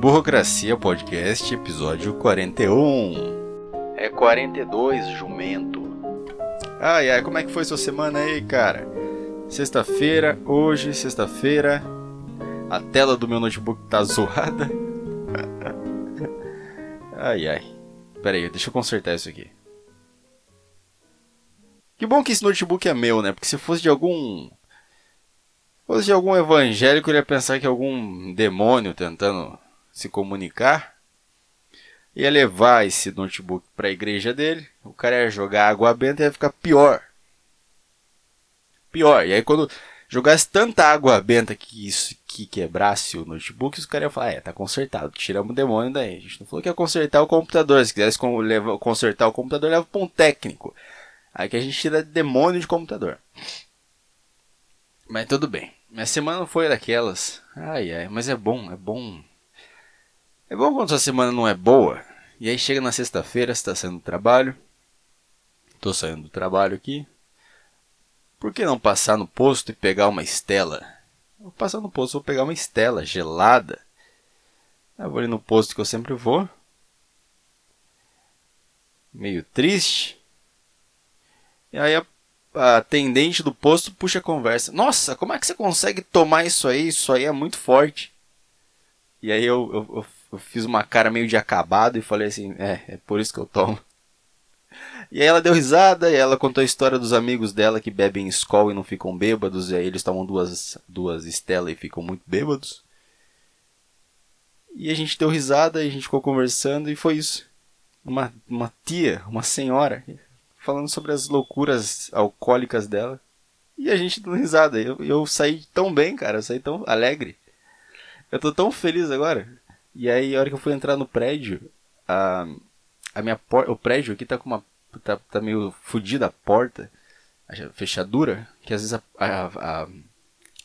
Burocracia Podcast, episódio 41. É 42, jumento. Ai ai, como é que foi sua semana aí, cara? Sexta-feira, hoje, sexta-feira. A tela do meu notebook tá zoada. ai ai. Pera aí, deixa eu consertar isso aqui. Que bom que esse notebook é meu, né? Porque se fosse de algum. fosse de algum evangélico, ele ia pensar que é algum demônio tentando se comunicar, ia levar esse notebook para a igreja dele, o cara ia jogar água benta e ia ficar pior. Pior. E aí quando jogasse tanta água benta que isso que quebrasse o notebook, os caras iam falar, é, tá consertado, tiramos o demônio daí. A gente não falou que ia consertar o computador, se quisesse consertar o computador, leva para um técnico. Aí que a gente tira demônio de computador. Mas tudo bem. Minha semana foi daquelas. Ai ai, mas é bom, é bom é bom quando sua semana não é boa. E aí chega na sexta-feira, você está saindo do trabalho. Estou saindo do trabalho aqui. Por que não passar no posto e pegar uma estela? Vou passar no posto, vou pegar uma estela gelada. Eu vou ali no posto que eu sempre vou. Meio triste. E aí a, a atendente do posto puxa a conversa. Nossa, como é que você consegue tomar isso aí? Isso aí é muito forte. E aí eu, eu, eu eu fiz uma cara meio de acabado e falei assim: é, é por isso que eu tomo. E aí ela deu risada e ela contou a história dos amigos dela que bebem escol e não ficam bêbados, e aí eles tomam duas, duas estelas e ficam muito bêbados. E a gente deu risada e a gente ficou conversando e foi isso. Uma, uma tia, uma senhora, falando sobre as loucuras alcoólicas dela. E a gente deu risada. Eu, eu saí tão bem, cara, eu saí tão alegre. Eu tô tão feliz agora. E aí, a hora que eu fui entrar no prédio, a, a minha o prédio aqui tá com uma. tá, tá meio fodida a porta, a fechadura, que às vezes a, a, a,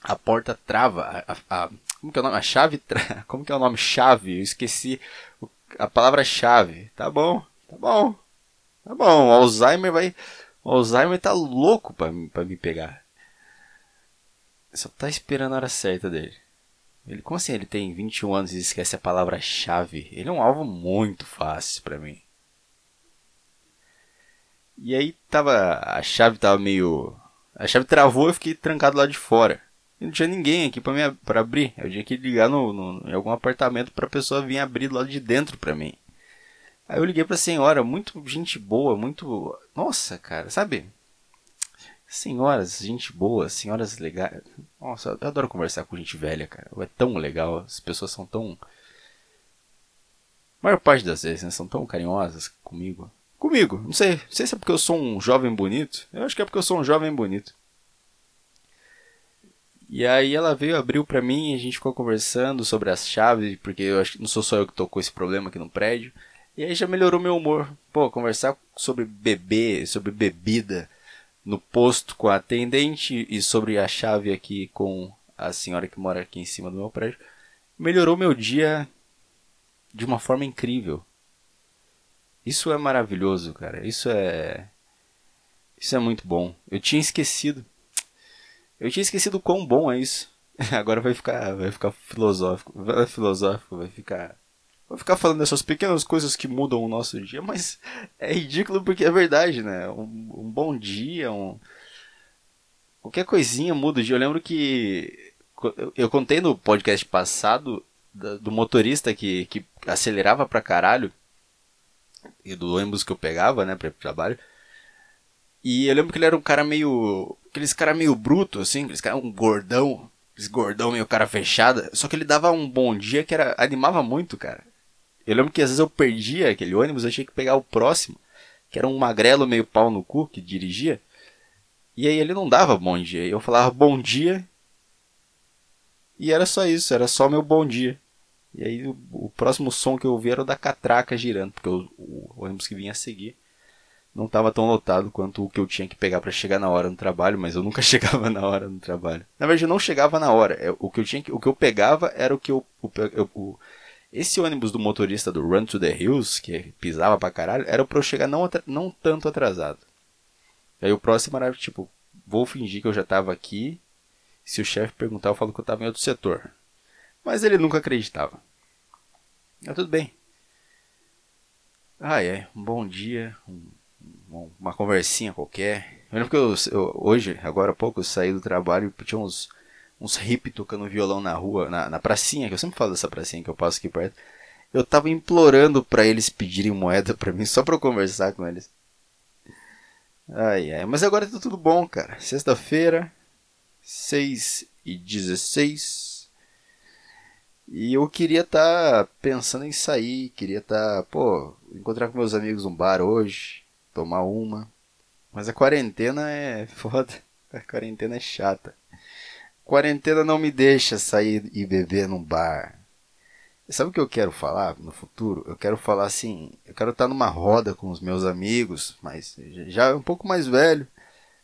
a porta trava. A, a, como que é o nome? A chave. Tra, como que é o nome? Chave. Eu esqueci a palavra chave. Tá bom, tá bom. Tá bom, o Alzheimer vai. O Alzheimer tá louco pra, pra me pegar. Só tá esperando a hora certa dele. Ele, como assim ele tem 21 anos e esquece a palavra-chave? Ele é um alvo muito fácil para mim. E aí tava. A chave tava meio. A chave travou e eu fiquei trancado lá de fora. E não tinha ninguém aqui pra, me, pra abrir. Eu tinha que ligar no, no, em algum apartamento pra pessoa vir abrir do lado de dentro pra mim. Aí eu liguei pra senhora, muito gente boa, muito. Nossa, cara, sabe? Senhoras, gente boa, senhoras legais. Nossa, eu adoro conversar com gente velha, cara. É tão legal, as pessoas são tão. A maior parte das vezes, né? São tão carinhosas comigo. Comigo, não sei. Não sei se é porque eu sou um jovem bonito. Eu acho que é porque eu sou um jovem bonito. E aí ela veio, abriu pra mim a gente ficou conversando sobre as chaves, porque eu acho que não sou só eu que tô com esse problema aqui no prédio. E aí já melhorou meu humor. Pô, conversar sobre beber, sobre bebida no posto com a atendente e sobre a chave aqui com a senhora que mora aqui em cima do meu prédio, melhorou meu dia de uma forma incrível. Isso é maravilhoso, cara. Isso é isso é muito bom. Eu tinha esquecido. Eu tinha esquecido quão bom é isso. Agora vai ficar, vai ficar filosófico, vai filosófico, vai ficar Vou ficar falando dessas pequenas coisas que mudam o nosso dia, mas é ridículo porque é verdade, né? Um, um bom dia, um. Qualquer coisinha muda o dia. Eu lembro que. Eu contei no podcast passado do motorista que, que acelerava pra caralho. E do ônibus que eu pegava, né, pra ir pro trabalho. E eu lembro que ele era um cara meio. Aqueles cara meio bruto, assim, aqueles cara um gordão. Aqueles gordão meio cara fechada. Só que ele dava um bom dia que era. animava muito, cara. Eu lembro que às vezes eu perdia aquele ônibus, eu tinha que pegar o próximo, que era um magrelo meio pau no cu que dirigia. E aí ele não dava bom dia. Eu falava bom dia. E era só isso, era só meu bom dia. E aí o, o próximo som que eu ouvi era o da catraca girando, porque o, o, ônibus que vinha a seguir não estava tão lotado quanto o que eu tinha que pegar para chegar na hora no trabalho, mas eu nunca chegava na hora no trabalho. Na verdade, eu não chegava na hora. É, o que eu tinha que, o que eu pegava era o que eu, o, esse ônibus do motorista do Run to the Hills, que pisava pra caralho, era pra eu chegar não, não tanto atrasado. Aí o próximo era tipo, vou fingir que eu já tava aqui. Se o chefe perguntar, eu falo que eu tava em outro setor. Mas ele nunca acreditava. Ah, tudo bem. Ah, é. Um bom dia. Um, uma conversinha qualquer. Eu lembro que eu, eu, hoje, agora há pouco, eu saí do trabalho e tinha uns, uns hip tocando violão na rua, na, na pracinha, que eu sempre falo dessa pracinha que eu passo aqui perto. Eu tava implorando para eles pedirem moeda para mim só pra eu conversar com eles. Ai, ai. Mas agora tá tudo bom, cara. Sexta-feira, 6 e 16 e eu queria estar tá pensando em sair, queria estar, tá, pô, encontrar com meus amigos num bar hoje, tomar uma. Mas a quarentena é foda. A quarentena é chata. Quarentena não me deixa sair e beber num bar. Sabe o que eu quero falar no futuro? Eu quero falar assim, eu quero estar numa roda com os meus amigos, mas já um pouco mais velho,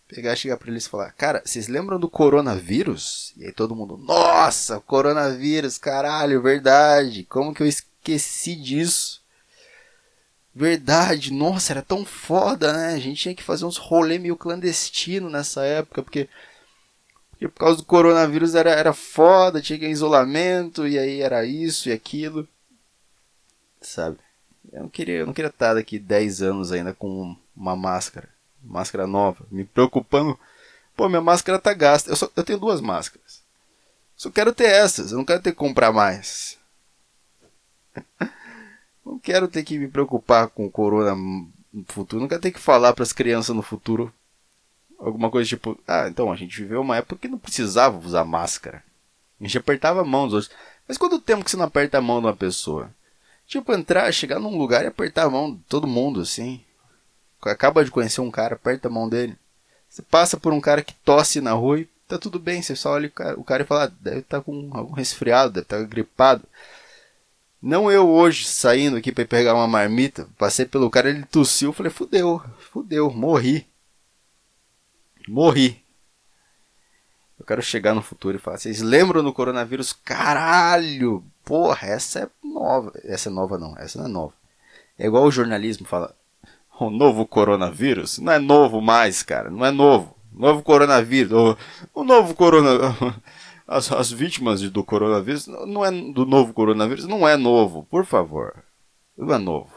pegar, chegar para eles e falar: Cara, vocês lembram do coronavírus? E aí todo mundo: Nossa, coronavírus, caralho, verdade. Como que eu esqueci disso? Verdade, nossa, era tão foda, né? A gente tinha que fazer uns rolê meio clandestino nessa época, porque, porque por causa do coronavírus era, era foda, tinha que ir em isolamento, e aí era isso e aquilo. Sabe? Eu não queria, eu não queria estar daqui 10 anos ainda com uma máscara máscara nova, me preocupando. Pô, minha máscara tá gasta. Eu, só, eu tenho duas máscaras. Só quero ter essas, eu não quero ter que comprar mais. não quero ter que me preocupar com o corona no futuro. Não quero ter que falar para as crianças no futuro alguma coisa tipo: Ah, então a gente viveu uma época que não precisava usar máscara. A gente apertava a mão dos outros. Mas quanto tempo que você não aperta a mão de uma pessoa? Tipo, entrar, chegar num lugar e apertar a mão de todo mundo, assim acaba de conhecer um cara, aperta a mão dele. Você passa por um cara que tosse na rua e tá tudo bem. Você só olha o cara, e fala, ah, deve estar tá com algum resfriado, deve estar tá gripado. Não eu hoje saindo aqui para pegar uma marmita, passei pelo cara, ele tossiu, falei, fudeu, fudeu, morri. Morri. Eu quero chegar no futuro e falar, vocês lembram do coronavírus? Caralho! Porra, essa é nova. Essa é nova não, essa não é nova. É igual o jornalismo fala, o novo coronavírus não é novo mais, cara, não é novo. Novo coronavírus, o, o novo corona, as, as vítimas do coronavírus não é do novo coronavírus não é novo, por favor, não é novo.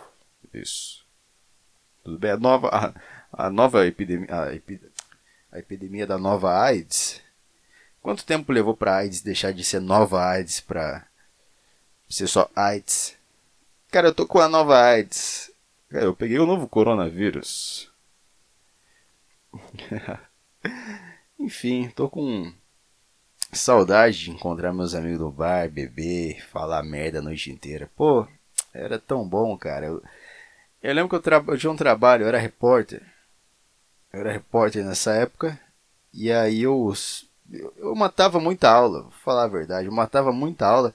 Isso, tudo bem. A nova, a, a nova epidemia, a, a epidemia da nova AIDS. Quanto tempo levou para AIDS deixar de ser nova AIDS para ser só AIDS? Cara, eu tô com a nova AIDS. Cara, eu peguei o novo coronavírus. Enfim, tô com saudade de encontrar meus amigos no bar, beber, falar merda a noite inteira. Pô, era tão bom, cara. Eu, eu lembro que eu, tra... eu tinha um trabalho, eu era repórter. Eu era repórter nessa época. E aí eu, eu, matava muita aula, vou falar a verdade, eu matava muita aula.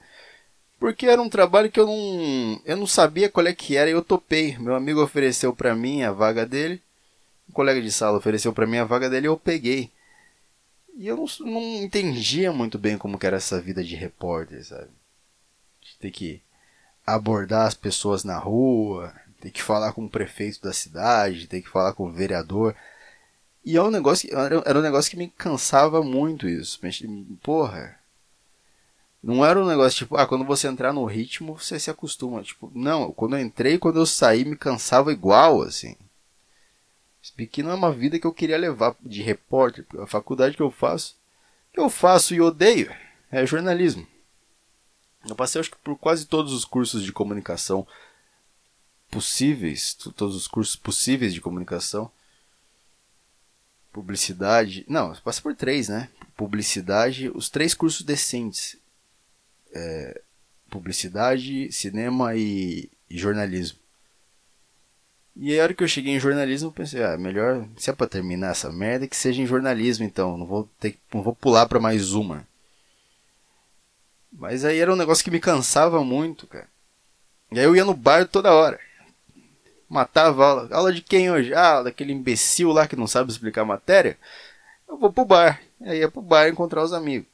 Porque era um trabalho que eu não, eu não sabia qual é que era e eu topei. Meu amigo ofereceu para mim a vaga dele, um colega de sala ofereceu para mim a vaga dele e eu peguei. E eu não, não entendia muito bem como era essa vida de repórter, sabe? De ter que abordar as pessoas na rua, ter que falar com o prefeito da cidade, ter que falar com o vereador. E é um negócio, era um negócio que me cansava muito isso. Porra, não era um negócio tipo, ah, quando você entrar no ritmo, você se acostuma. Tipo, não, quando eu entrei, quando eu saí, me cansava igual, assim. Isso não é uma vida que eu queria levar de repórter. A faculdade que eu faço, que eu faço e odeio, é jornalismo. Eu passei, acho que, por quase todos os cursos de comunicação possíveis, todos os cursos possíveis de comunicação. Publicidade. Não, passei por três, né? Publicidade, os três cursos decentes é, publicidade, cinema e, e, jornalismo. E a hora que eu cheguei em jornalismo, pensei, ah, melhor, se é pra terminar essa merda, que seja em jornalismo então, não vou ter não vou pular para mais uma. Mas aí era um negócio que me cansava muito, cara. E aí eu ia no bar toda hora. Matava a aula. Aula de quem hoje? Ah, daquele imbecil lá que não sabe explicar a matéria. Eu vou pro bar. Aí ia pro bar encontrar os amigos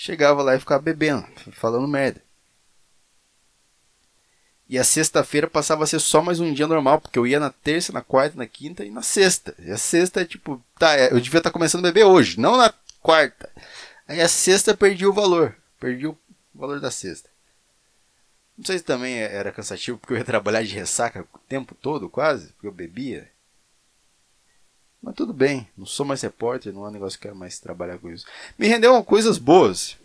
chegava lá e ficava bebendo, falando merda. E a sexta-feira passava a ser só mais um dia normal, porque eu ia na terça, na quarta, na quinta e na sexta. E a sexta é tipo, tá, é, eu devia estar tá começando a beber hoje, não na quarta. Aí a sexta perdi o valor, perdi o valor da sexta. Não sei se também era cansativo, porque eu ia trabalhar de ressaca o tempo todo, quase, porque eu bebia. Mas tudo bem, não sou mais repórter, não é um negócio que eu quero mais trabalhar com isso. Me rendeu coisas boas.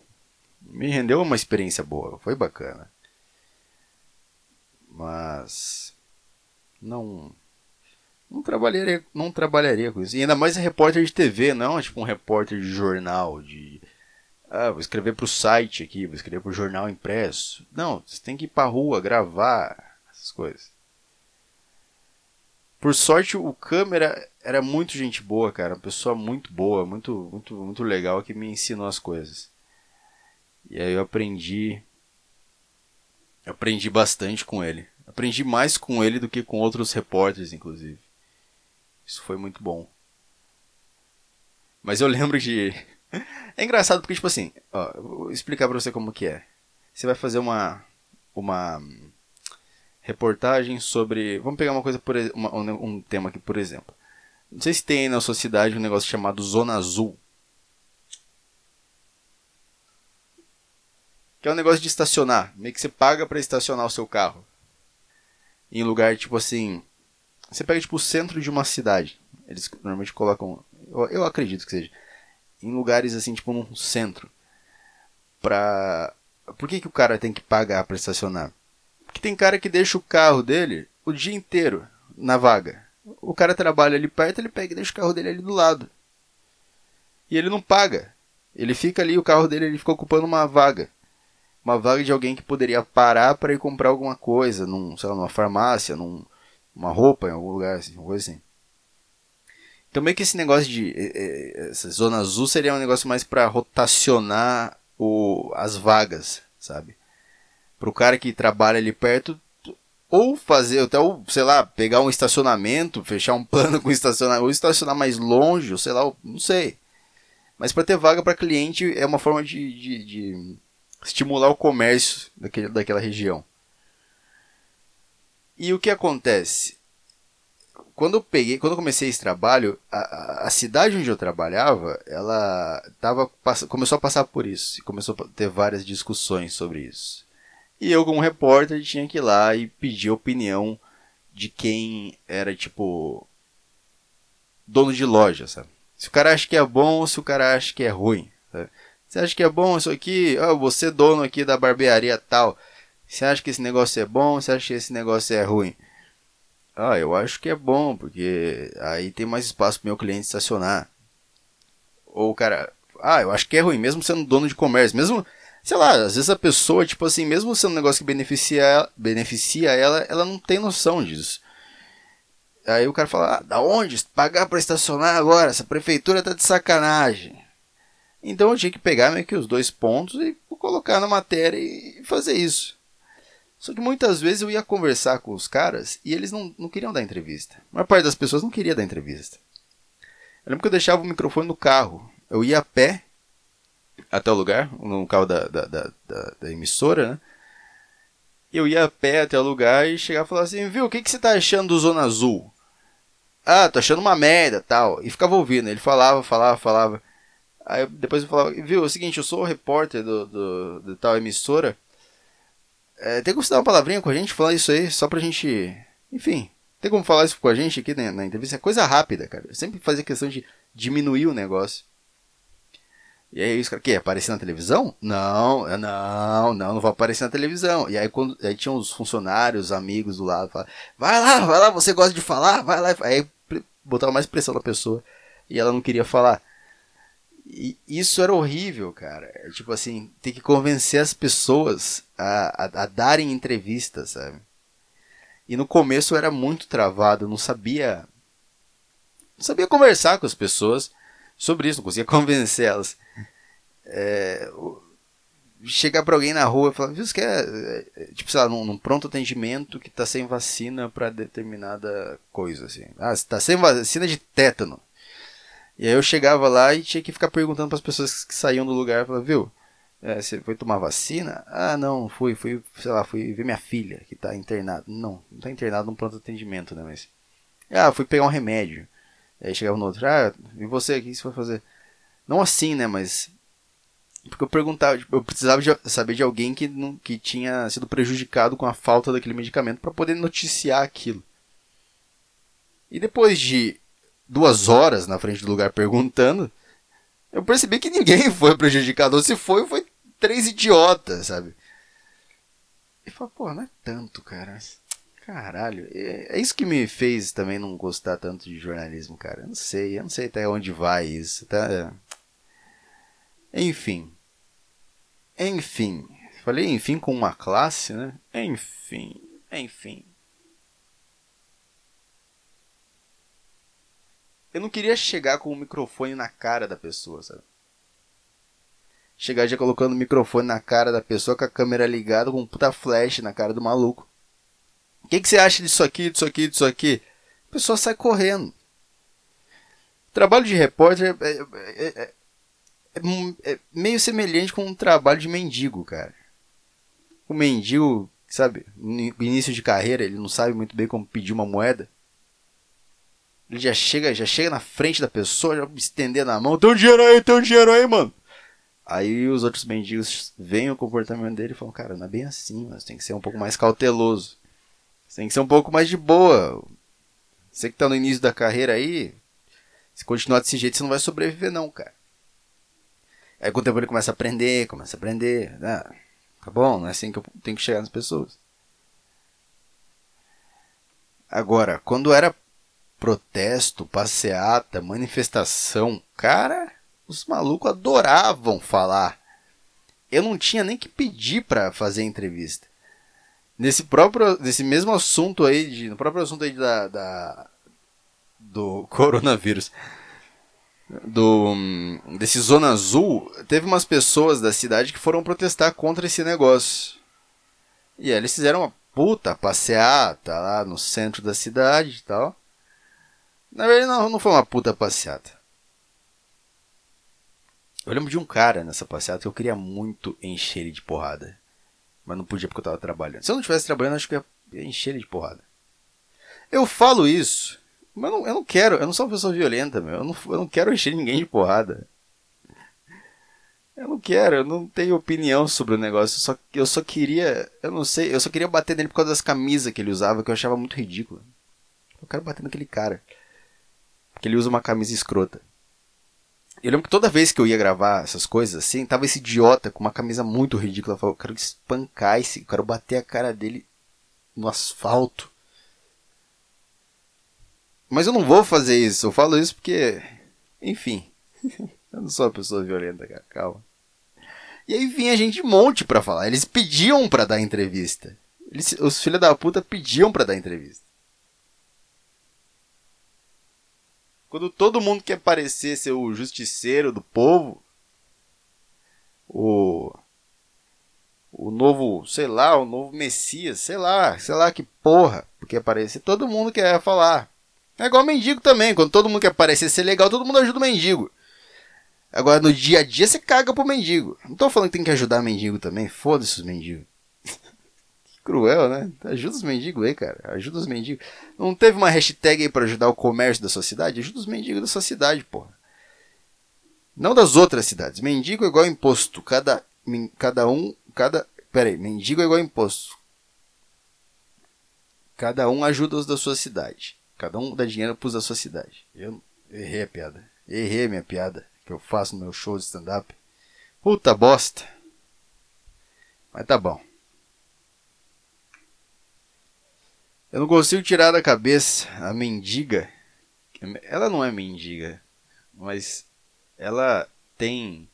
Me rendeu uma experiência boa, foi bacana. Mas não não trabalharia, não trabalharia com isso. E ainda mais repórter de TV, não é tipo um repórter de jornal, de ah, vou escrever para o site aqui, vou escrever para o jornal impresso. Não, você tem que ir para rua, gravar, essas coisas. Por sorte, o câmera era muito gente boa, cara. Uma pessoa muito boa, muito, muito, muito legal que me ensinou as coisas. E aí eu aprendi. Eu aprendi bastante com ele. Aprendi mais com ele do que com outros repórteres, inclusive. Isso foi muito bom. Mas eu lembro de. É engraçado porque, tipo assim, ó, vou explicar pra você como que é. Você vai fazer uma. Uma reportagem sobre. Vamos pegar uma coisa por uma, um tema aqui, por exemplo. Não sei se tem na sua cidade um negócio chamado Zona Azul. Que é um negócio de estacionar. Meio que você paga para estacionar o seu carro. Em lugar tipo assim. Você pega tipo o centro de uma cidade. Eles normalmente colocam. Eu, eu acredito que seja. Em lugares assim, tipo no centro. Pra. Por que, que o cara tem que pagar para estacionar? que tem cara que deixa o carro dele o dia inteiro na vaga. O cara trabalha ali perto, ele pega e deixa o carro dele ali do lado. E ele não paga. Ele fica ali, o carro dele ele fica ocupando uma vaga. Uma vaga de alguém que poderia parar para ir comprar alguma coisa, num, sei lá, numa farmácia, num, uma roupa em algum lugar, assim, uma coisa assim. Então meio que esse negócio de essa zona azul seria um negócio mais para rotacionar o, as vagas, sabe? pro cara que trabalha ali perto ou fazer até o, sei lá, pegar um estacionamento, fechar um plano com estacionamento, ou estacionar mais longe, ou sei lá, não sei. Mas para ter vaga para cliente é uma forma de, de, de, estimular o comércio daquele, daquela região. E o que acontece? Quando eu peguei, quando eu comecei esse trabalho, a, a cidade onde eu trabalhava, ela tava, começou a passar por isso, começou a ter várias discussões sobre isso. E eu, como repórter, tinha que ir lá e pedir opinião de quem era, tipo, dono de loja, sabe? Se o cara acha que é bom ou se o cara acha que é ruim. Sabe? Você acha que é bom isso aqui? Oh, você dono aqui da barbearia tal. Você acha que esse negócio é bom? Você acha que esse negócio é ruim? Ah, eu acho que é bom, porque aí tem mais espaço para meu cliente estacionar. Ou o cara, ah, eu acho que é ruim, mesmo sendo dono de comércio, mesmo sei lá, às vezes a pessoa, tipo assim, mesmo sendo um negócio que beneficia, beneficia ela, ela não tem noção disso. Aí o cara fala, ah, da onde? Pagar para estacionar agora? Essa prefeitura tá de sacanagem. Então eu tinha que pegar meio que os dois pontos e colocar na matéria e fazer isso. Só que muitas vezes eu ia conversar com os caras e eles não, não queriam dar entrevista. A maior parte das pessoas não queria dar entrevista. Eu lembro que eu deixava o microfone no carro. Eu ia a pé até o lugar, no carro da, da, da, da, emissora, né? Eu ia a pé até o lugar e chegava e falava assim, viu, o que, que você tá achando do Zona Azul? Ah, tô achando uma merda, tal. E ficava ouvindo, ele falava, falava, falava. Aí depois eu falava, viu, é o seguinte, eu sou o repórter do, do, do tal emissora. É, tem como você dar uma palavrinha com a gente, falar isso aí, só pra gente... Enfim, tem como falar isso com a gente aqui na, entrevista? É coisa rápida, cara. Eu sempre fazia questão de diminuir o negócio. E aí os caras, que aparecer na televisão? Não, não, não, não vou aparecer na televisão. E aí quando aí tinha os funcionários, os amigos do lado, falavam, vai lá, vai lá, você gosta de falar, vai lá. Aí botava mais pressão na pessoa e ela não queria falar. E isso era horrível, cara. É, tipo assim, ter que convencer as pessoas a, a, a darem entrevistas, sabe? E no começo eu era muito travado, não sabia. Não sabia conversar com as pessoas sobre isso, não conseguia convencer elas. É, chegar para alguém na rua e falar, viu, você quer, é, é, tipo, sei lá, num, num pronto atendimento que tá sem vacina para determinada coisa, assim. Ah, você tá sem vacina de tétano. E aí eu chegava lá e tinha que ficar perguntando para as pessoas que saíam do lugar, falar, viu, é, você foi tomar vacina? Ah, não, fui, fui, sei lá, fui ver minha filha que tá internada. Não, não tá internada num pronto atendimento, né, mas... Ah, fui pegar um remédio. Aí chegava no outro, ah, e você, o que você foi fazer? Não assim, né, mas Porque eu perguntava, tipo, eu precisava de, saber de alguém que, que tinha sido prejudicado com a falta daquele medicamento para poder noticiar aquilo. E depois de duas horas na frente do lugar perguntando, eu percebi que ninguém foi prejudicado. Se foi, foi três idiotas, sabe? E falei, pô, não é tanto, cara. Caralho, é, é, isso que me fez também não gostar tanto de jornalismo, cara. Eu não sei, eu não sei até onde vai isso, tá? Enfim. Enfim. Falei enfim com uma classe, né? Enfim. Enfim. Eu não queria chegar com o microfone na cara da pessoa, sabe? Chegar já colocando o microfone na cara da pessoa com a câmera ligada com um puta flash na cara do maluco. O que, que você acha disso aqui, disso aqui, disso aqui? A pessoa sai correndo. O trabalho de repórter é, é, é, é, meio semelhante com um trabalho de mendigo, cara. O mendigo, sabe, no início de carreira, ele não sabe muito bem como pedir uma moeda. Ele já chega, já chega na frente da pessoa, já estendendo a mão, tem um dinheiro aí, tem um dinheiro aí, mano. Aí os outros mendigos veem o comportamento dele e falam, cara, não é bem assim, mas tem que ser um pouco mais cauteloso. Você tem que ser um pouco mais de boa. Você que tá no início da carreira aí, se continuar desse jeito, você não vai sobreviver, não, cara. Aí com o tempo ele começa a aprender, começa a aprender. Ah, tá bom, não é assim que eu tenho que chegar nas pessoas. Agora, quando era protesto, passeata, manifestação, cara, os malucos adoravam falar. Eu não tinha nem que pedir para fazer entrevista. Nesse próprio, nesse mesmo assunto aí, de, no próprio assunto aí da, da do coronavírus, do desse zona azul, teve umas pessoas da cidade que foram protestar contra esse negócio. E aí eles fizeram uma puta passeata lá no centro da cidade e tal. Na verdade não, não foi uma puta passeata. Eu lembro de um cara nessa passeata que eu queria muito encher ele de porrada. Mas não podia porque eu tava trabalhando. Se eu não estivesse trabalhando, acho que eu ia encher ele de porrada. Eu falo isso, mas não, eu não quero. Eu não sou uma pessoa violenta, meu. Eu não, eu não quero encher ninguém de porrada. Eu não quero, eu não tenho opinião sobre o negócio. Eu só, eu só queria. Eu não sei, eu só queria bater nele por causa das camisas que ele usava, que eu achava muito ridículo. Eu quero bater naquele cara. Porque ele usa uma camisa escrota. Eu lembro que toda vez que eu ia gravar essas coisas assim, tava esse idiota com uma camisa muito ridícula. Eu eu quero espancar esse, eu quero bater a cara dele no asfalto. Mas eu não vou fazer isso. Eu falo isso porque, enfim, eu não sou uma pessoa violenta, cara. Calma. E aí vinha gente de monte pra falar. Eles pediam pra dar entrevista. Eles, os filhos da puta pediam pra dar entrevista. Quando todo mundo quer parecer ser o justiceiro do povo, o o novo, sei lá, o novo Messias, sei lá, sei lá que porra, porque aparecer, todo mundo quer falar. É igual mendigo também, quando todo mundo quer parecer ser legal, todo mundo ajuda o mendigo. Agora no dia a dia você caga pro mendigo. Não tô falando que tem que ajudar mendigo também, foda-se os mendigos cruel, né? Ajuda os mendigos aí, cara. Ajuda os mendigos. Não teve uma hashtag aí pra ajudar o comércio da sua cidade? Ajuda os mendigos da sua cidade, porra. Não das outras cidades. Mendigo é igual imposto. Cada, cada um. Cada. Pera aí. Mendigo é igual imposto. Cada um ajuda os da sua cidade. Cada um dá dinheiro pros da sua cidade. Eu errei a piada. Errei a minha piada. Que eu faço no meu show de stand-up. Puta bosta. Mas tá bom. Eu não consigo tirar da cabeça a mendiga. Ela não é mendiga, mas ela tem.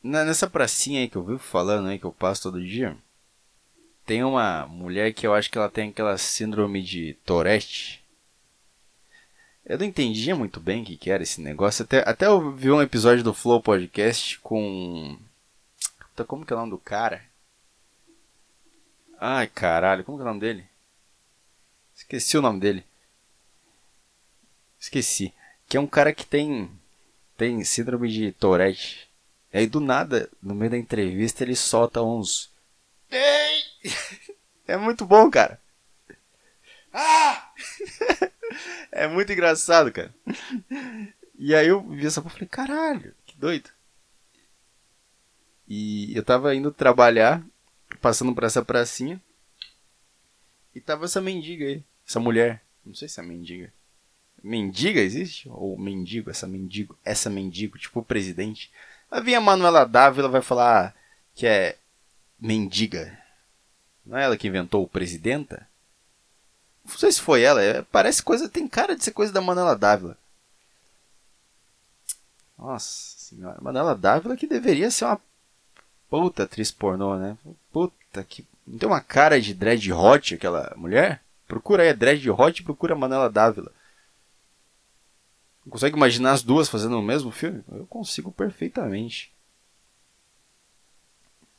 Nessa pracinha aí que eu vivo falando aí, que eu passo todo dia, tem uma mulher que eu acho que ela tem aquela síndrome de Tourette. Eu não entendia muito bem o que, era esse negócio. Até, até eu vi um episódio do Flow Podcast com. Como que é o nome do cara? Ai, caralho, como que é o nome dele? Esqueci o nome dele. Esqueci. Que é um cara que tem tem síndrome de Tourette. E aí do nada, no meio da entrevista, ele solta uns Ei! É muito bom, cara. Ah! é muito engraçado, cara. E aí eu vi essa porra e falei, caralho, que doido. E eu tava indo trabalhar, passando por essa pracinha. E tava essa mendiga aí, essa mulher. Não sei se é mendiga. Mendiga existe? Ou mendigo, essa mendigo, essa mendigo, tipo o presidente. Vai vir a Manuela Dávila vai falar que é mendiga. Não é ela que inventou o presidenta? Não sei se foi ela, é, parece coisa, tem cara de ser coisa da Manuela Dávila. Nossa senhora, Manuela Dávila que deveria ser uma puta atriz pornô, né? Puta que. Não tem uma cara de dread hot aquela mulher? Procura aí, dread hot procura Manuela Dávila. Consegue imaginar as duas fazendo o mesmo filme? Eu consigo perfeitamente.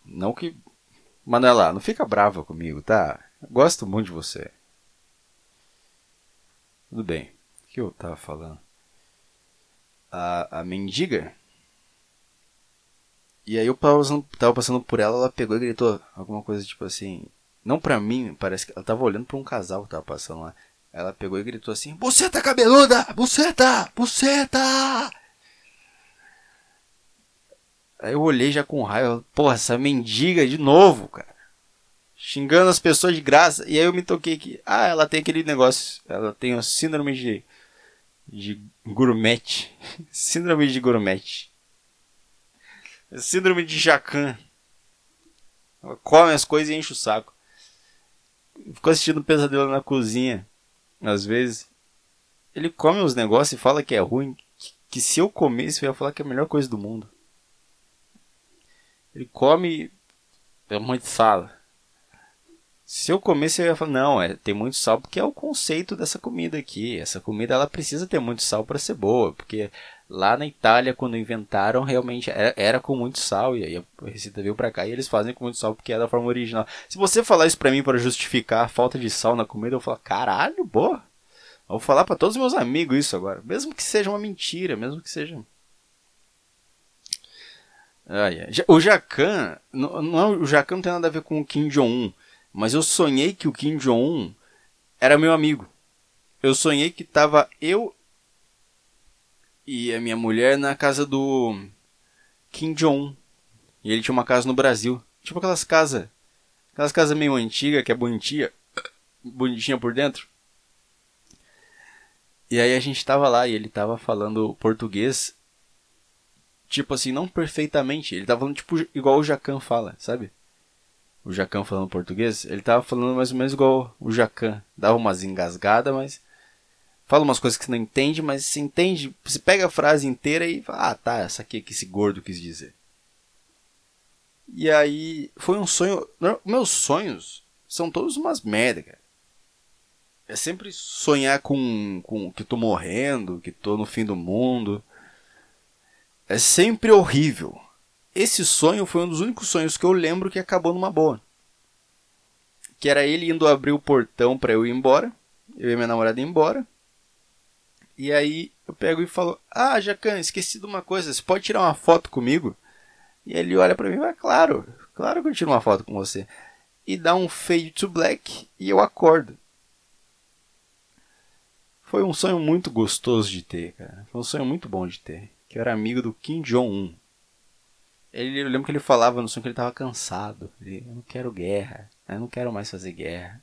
Não que. Manuela, não fica brava comigo, tá? Eu gosto muito de você. Tudo bem. O que eu tava falando? A, a mendiga. E aí eu tava passando, tava passando por ela, ela pegou e gritou alguma coisa tipo assim. Não pra mim, parece que ela tava olhando pra um casal que tava passando lá. Ela pegou e gritou assim: Buceta cabeluda! Buceta! Buceta! Aí eu olhei já com raiva. Porra, essa mendiga de novo, cara. Xingando as pessoas de graça. E aí eu me toquei que. Ah, ela tem aquele negócio. Ela tem o síndrome de. De gourmet. síndrome de gourmet. Síndrome de Jacan. Ela come as coisas e enche o saco. Ficou assistindo um pesadelo na cozinha às vezes, ele come os negócios e fala que é ruim, que, que se eu comesse eu ia falar que é a melhor coisa do mundo. Ele come é muito sal. Se eu comesse eu ia falar, não, é, tem muito sal porque é o conceito dessa comida aqui. Essa comida ela precisa ter muito sal para ser boa, porque lá na Itália quando inventaram realmente era, era com muito sal e aí a receita veio para cá e eles fazem com muito sal porque é da forma original. Se você falar isso para mim para justificar a falta de sal na comida, eu falar, caralho, boa. Eu vou falar para todos os meus amigos isso agora, mesmo que seja uma mentira, mesmo que seja O Jacan, não, não, é o Jacan não tem nada a ver com o Kim Jong-un, mas eu sonhei que o Kim Jong-un era meu amigo. Eu sonhei que tava eu e a minha mulher na casa do Kim Jong. E ele tinha uma casa no Brasil. Tipo aquelas casas. Aquelas casas meio antigas, que é bonitinha. Bonitinha por dentro. E aí a gente tava lá e ele tava falando português. Tipo assim, não perfeitamente. Ele tava falando tipo igual o Jacan fala, sabe? O Jacan falando português. Ele tava falando mais ou menos igual o Jacan. Dava umas engasgadas, mas fala umas coisas que você não entende, mas você entende, você pega a frase inteira e fala, ah, tá, essa aqui é que esse gordo quis dizer. E aí, foi um sonho. Meus sonhos são todos umas merda, cara. É sempre sonhar com, com que tô morrendo, que tô no fim do mundo. É sempre horrível. Esse sonho foi um dos únicos sonhos que eu lembro que acabou numa boa. Que era ele indo abrir o portão para eu ir embora. Eu e minha namorada ir embora. E aí eu pego e falo: Ah, Jacan, esqueci de uma coisa, você pode tirar uma foto comigo? E ele olha para mim e fala: Claro, claro que eu tiro uma foto com você. E dá um fade to black e eu acordo. Foi um sonho muito gostoso de ter, cara. Foi um sonho muito bom de ter. Que eu era amigo do Kim Jong-un. Ele, eu lembro que ele falava no sonho que ele estava cansado. Ele, eu não quero guerra. Eu não quero mais fazer guerra.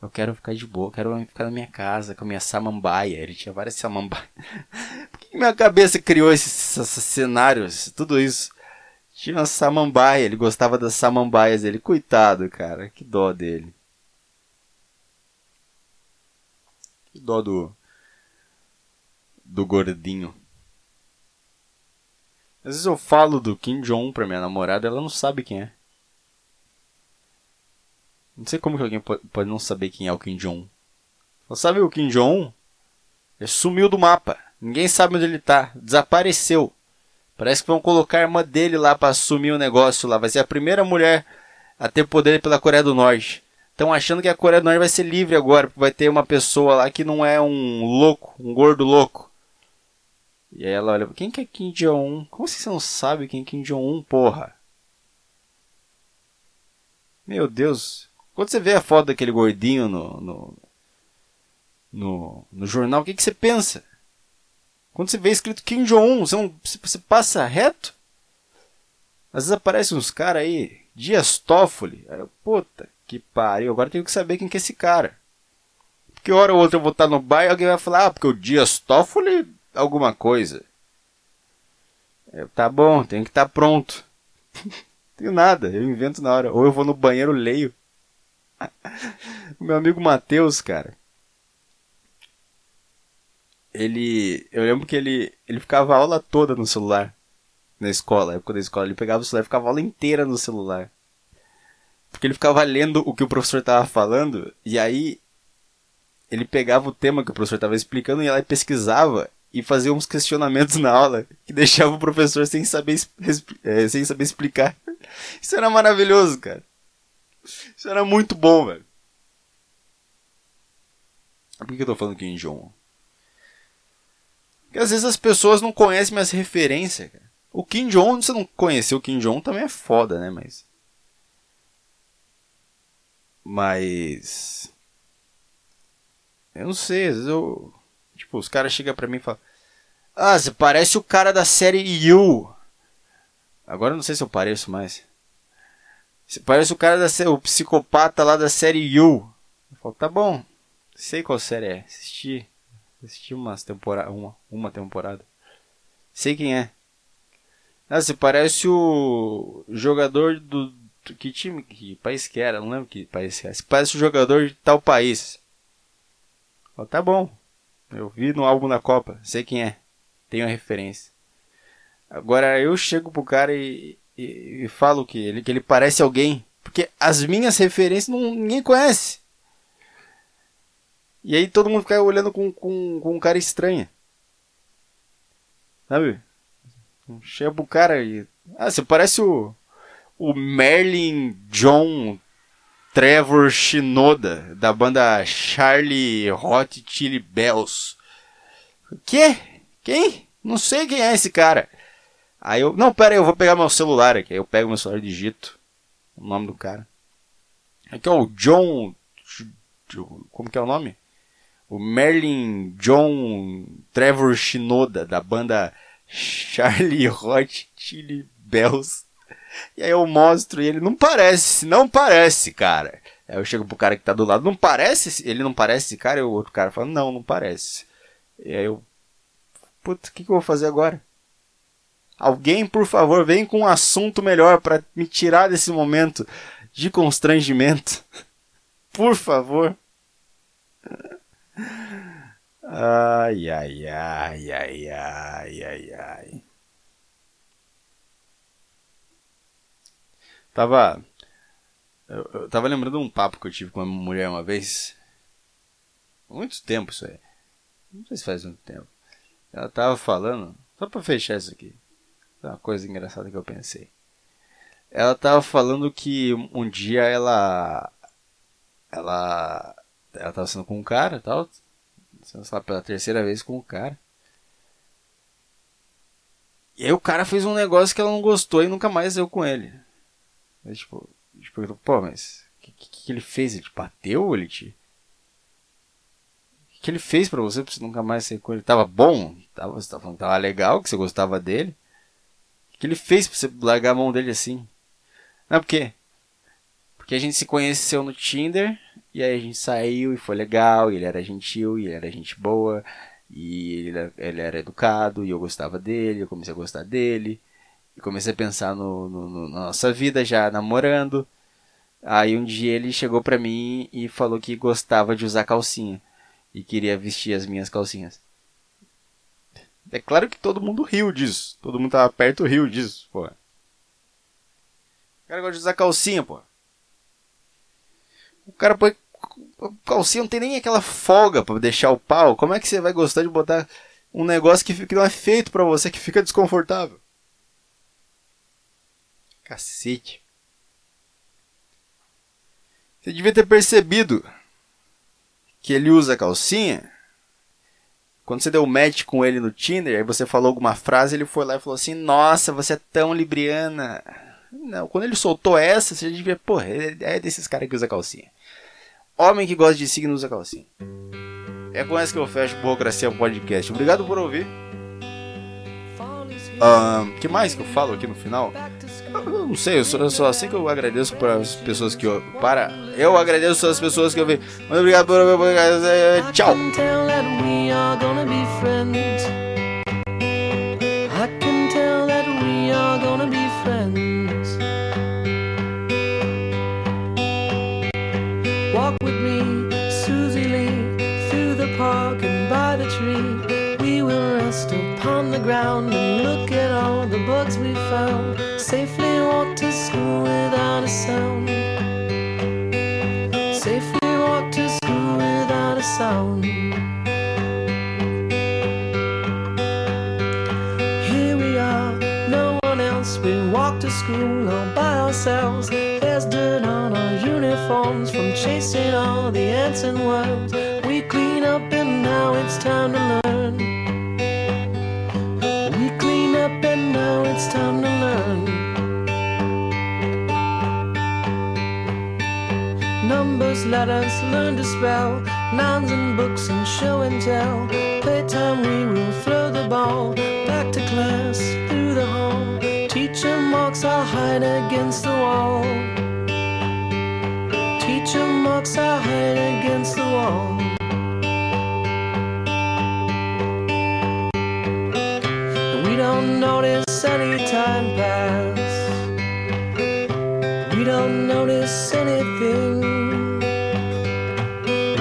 Eu quero ficar de boa, quero ficar na minha casa com a minha samambaia. Ele tinha várias samambaias. Por que minha cabeça criou esses, esses cenários? Tudo isso. Tinha uma samambaia, ele gostava das samambaias dele. Coitado, cara, que dó dele. Que dó do. do gordinho. Às vezes eu falo do Kim Jong pra minha namorada, ela não sabe quem é. Não sei como que alguém pode não saber quem é o Kim Jong. Você sabe o Kim Jong? Ele sumiu do mapa. Ninguém sabe onde ele tá. Desapareceu. Parece que vão colocar a irmã dele lá para assumir o negócio lá. Vai ser a primeira mulher a ter poder pela Coreia do Norte. Estão achando que a Coreia do Norte vai ser livre agora. Vai ter uma pessoa lá que não é um louco, um gordo louco. E aí ela olha, quem que é Kim Jong-un? Como assim você não sabe quem é Kim Jong-un, porra? Meu Deus, quando você vê a foto daquele gordinho no, no, no, no jornal, o que, que você pensa? Quando você vê escrito Kim Jong-un, você, você passa reto? Às vezes aparecem uns caras aí, Dias Toffoli. Eu, puta que pariu, agora tenho que saber quem que é esse cara. Porque hora ou outra eu vou estar no bar e alguém vai falar, ah, porque o Dias Toffoli alguma coisa. Eu, tá bom, tenho que estar pronto. tenho nada, eu invento na hora. Ou eu vou no banheiro, leio. O meu amigo Matheus, cara. Ele. Eu lembro que ele, ele ficava a aula toda no celular. Na escola, época da escola. Ele pegava o celular e ficava a aula inteira no celular. Porque ele ficava lendo o que o professor estava falando. E aí. Ele pegava o tema que o professor estava explicando e ia lá e pesquisava e fazia uns questionamentos na aula que deixava o professor sem saber, é, sem saber explicar. Isso era maravilhoso, cara. Isso era muito bom, velho. Por que eu tô falando Kim Jong? Porque às vezes as pessoas não conhecem minhas referências, cara. O Kim Jong, você não conheceu o Kim Jong, também é foda, né? Mas. Mas. Eu não sei, às vezes eu. Tipo, os caras chegam pra mim e falam: Ah, você parece o cara da série You. Agora eu não sei se eu pareço mais. Parece o cara da o psicopata lá da série You. Eu falo, tá bom. Sei qual série é. Assisti. Assisti umas temporada, uma, uma temporada. Sei quem é. Você parece o jogador do. Que time, que país que era? Não lembro que país que era. Parece o jogador de tal país. Oh, tá bom. Eu vi no álbum da Copa. Sei quem é. Tenho a referência. Agora eu chego pro cara e, e, e falo que ele, que ele parece alguém. Porque as minhas referências não, ninguém conhece. E aí todo mundo fica olhando com, com, com um cara estranha. Sabe? Chega pro cara e. Ah, você parece o. O Merlin John Trevor Shinoda, da banda Charlie Hot Chili Bells. Que? Quem? Não sei quem é esse cara. Aí eu. Não, pera aí, eu vou pegar meu celular aqui. Aí eu pego meu celular e digito o nome do cara. Aqui é o John. Como que é o nome? O Merlin John Trevor Shinoda, da banda Charlie Hot Chili Bells. E aí eu mostro e ele não parece, não parece, cara. Aí eu chego pro cara que tá do lado, não parece? Ele não parece esse cara? E o outro cara fala, não, não parece. E aí eu, puta, o que, que eu vou fazer agora? Alguém, por favor, vem com um assunto melhor para me tirar desse momento de constrangimento. Por favor. Ai, ai, ai, ai, ai, ai, ai. Tava. Eu, eu tava lembrando um papo que eu tive com uma mulher uma vez. Muito tempo isso aí. Não sei se faz muito tempo. Ela tava falando. Só pra fechar isso aqui. Uma coisa engraçada que eu pensei. Ela tava falando que um dia ela. Ela. Ela tava sendo com um cara tal sei lá, pela terceira vez com o cara. E aí o cara fez um negócio que ela não gostou e nunca mais eu com ele. Aí, tipo, perguntou, pô, mas o que, que, que, ele fez? Ele te bateu? Ele te. O que, ele fez pra você pra você nunca mais sair com ele? Tava bom? Tava, você tava falando que tava legal, que você gostava dele? Que ele fez pra você largar a mão dele assim? Não, por quê? Porque a gente se conheceu no Tinder e aí a gente saiu e foi legal, e ele era gentil, e ele era gente boa, e ele era, ele era educado, e eu gostava dele, eu comecei a gostar dele, e comecei a pensar no, no, no na nossa vida já namorando. Aí um dia ele chegou pra mim e falou que gostava de usar calcinha, e queria vestir as minhas calcinhas. É claro que todo mundo riu disso, todo mundo tava perto riu disso, pô. O cara gosta de usar calcinha, pô. O cara põe calcinha não tem nem aquela folga para deixar o pau. Como é que você vai gostar de botar um negócio que, que não é feito para você, que fica desconfortável? Cacete. Você devia ter percebido que ele usa calcinha. Quando você deu match com ele no Tinder, aí você falou alguma frase, ele foi lá e falou assim: Nossa, você é tão libriana. Não, quando ele soltou essa, você devia, porra, é desses caras que usa calcinha. Homem que gosta de signo usa calcinha. É com essa que eu fecho Burocracia Podcast. Obrigado por ouvir. Um, que mais que eu falo aqui no final? Eu não sei, eu só, eu só assim que eu agradeço para as pessoas que eu. Para. Eu agradeço as pessoas que eu vi. Muito obrigado por. Tchau! And worms. We clean up and now it's time to learn. We clean up and now it's time to learn. Numbers, letters, learn to spell. Nouns and books and show and tell. Playtime, we will throw the ball. Any time pass. We don't notice anything.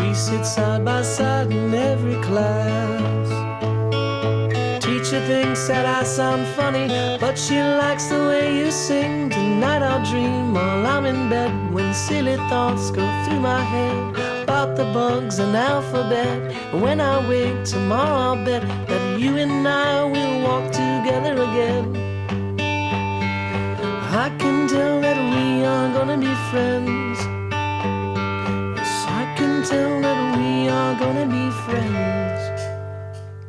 We sit side by side in every class. Teacher thinks that I sound funny, but she likes the way you sing. Tonight I'll dream while I'm in bed when silly thoughts go through my head about the bugs and alphabet. When I wake tomorrow, I'll bet that you and I will walk together again. I can tell that we are gonna be friends. Yes, I can tell that we are gonna be friends.